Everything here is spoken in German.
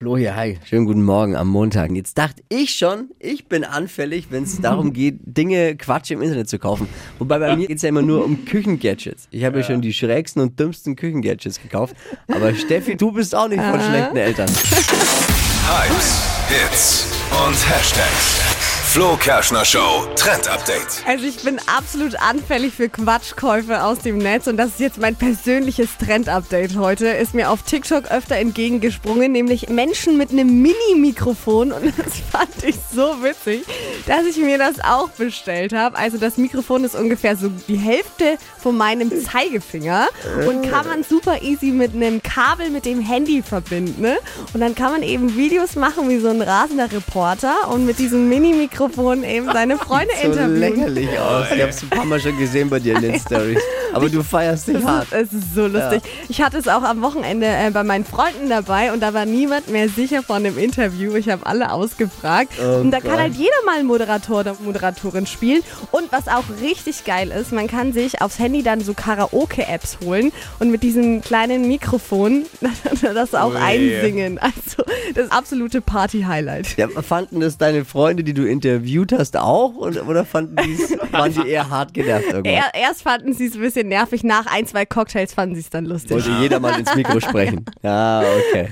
Flo hier, hi, schönen guten Morgen am Montag. Jetzt dachte ich schon, ich bin anfällig, wenn es darum geht, Dinge Quatsch im Internet zu kaufen. Wobei bei mir geht es ja immer nur um Küchengadgets. Ich habe ja. schon die schrägsten und dümmsten Küchengadgets gekauft. Aber Steffi, du bist auch nicht von schlechten Eltern. Hypes, Hits und Hashtags. Flo Kerschner Show Trend Update. Also ich bin absolut anfällig für Quatschkäufe aus dem Netz und das ist jetzt mein persönliches Trend Update heute. Ist mir auf TikTok öfter entgegengesprungen, nämlich Menschen mit einem Mini-Mikrofon und das fand ich so witzig, dass ich mir das auch bestellt habe. Also das Mikrofon ist ungefähr so die Hälfte von meinem Zeigefinger und kann man super easy mit einem Kabel mit dem Handy verbinden. Ne? Und dann kann man eben Videos machen wie so ein rasender Reporter und mit diesem Mini-Mikrofon Mikrofon eben seine Freunde so interviewen. lächerlich aus. Ich habe es ein paar Mal schon gesehen bei dir in den Stories. Aber du feierst dich hart. ist, es ist so lustig. Ja. Ich hatte es auch am Wochenende äh, bei meinen Freunden dabei und da war niemand mehr sicher von dem Interview. Ich habe alle ausgefragt. Oh und da kann Gott. halt jeder mal einen Moderator oder Moderatorin spielen. Und was auch richtig geil ist, man kann sich aufs Handy dann so Karaoke-Apps holen und mit diesem kleinen Mikrofon das auch Ui. einsingen. Also das absolute Party-Highlight. Ja, fanden das deine Freunde, die du interviewt hast, auch? Oder, fanden die's, waren die eher hart genervt irgendwann? Er, erst fanden sie es ein bisschen nervig, nach ein, zwei Cocktails fanden sie es dann lustig. Wollte jeder mal ins Mikro sprechen. Ja, okay.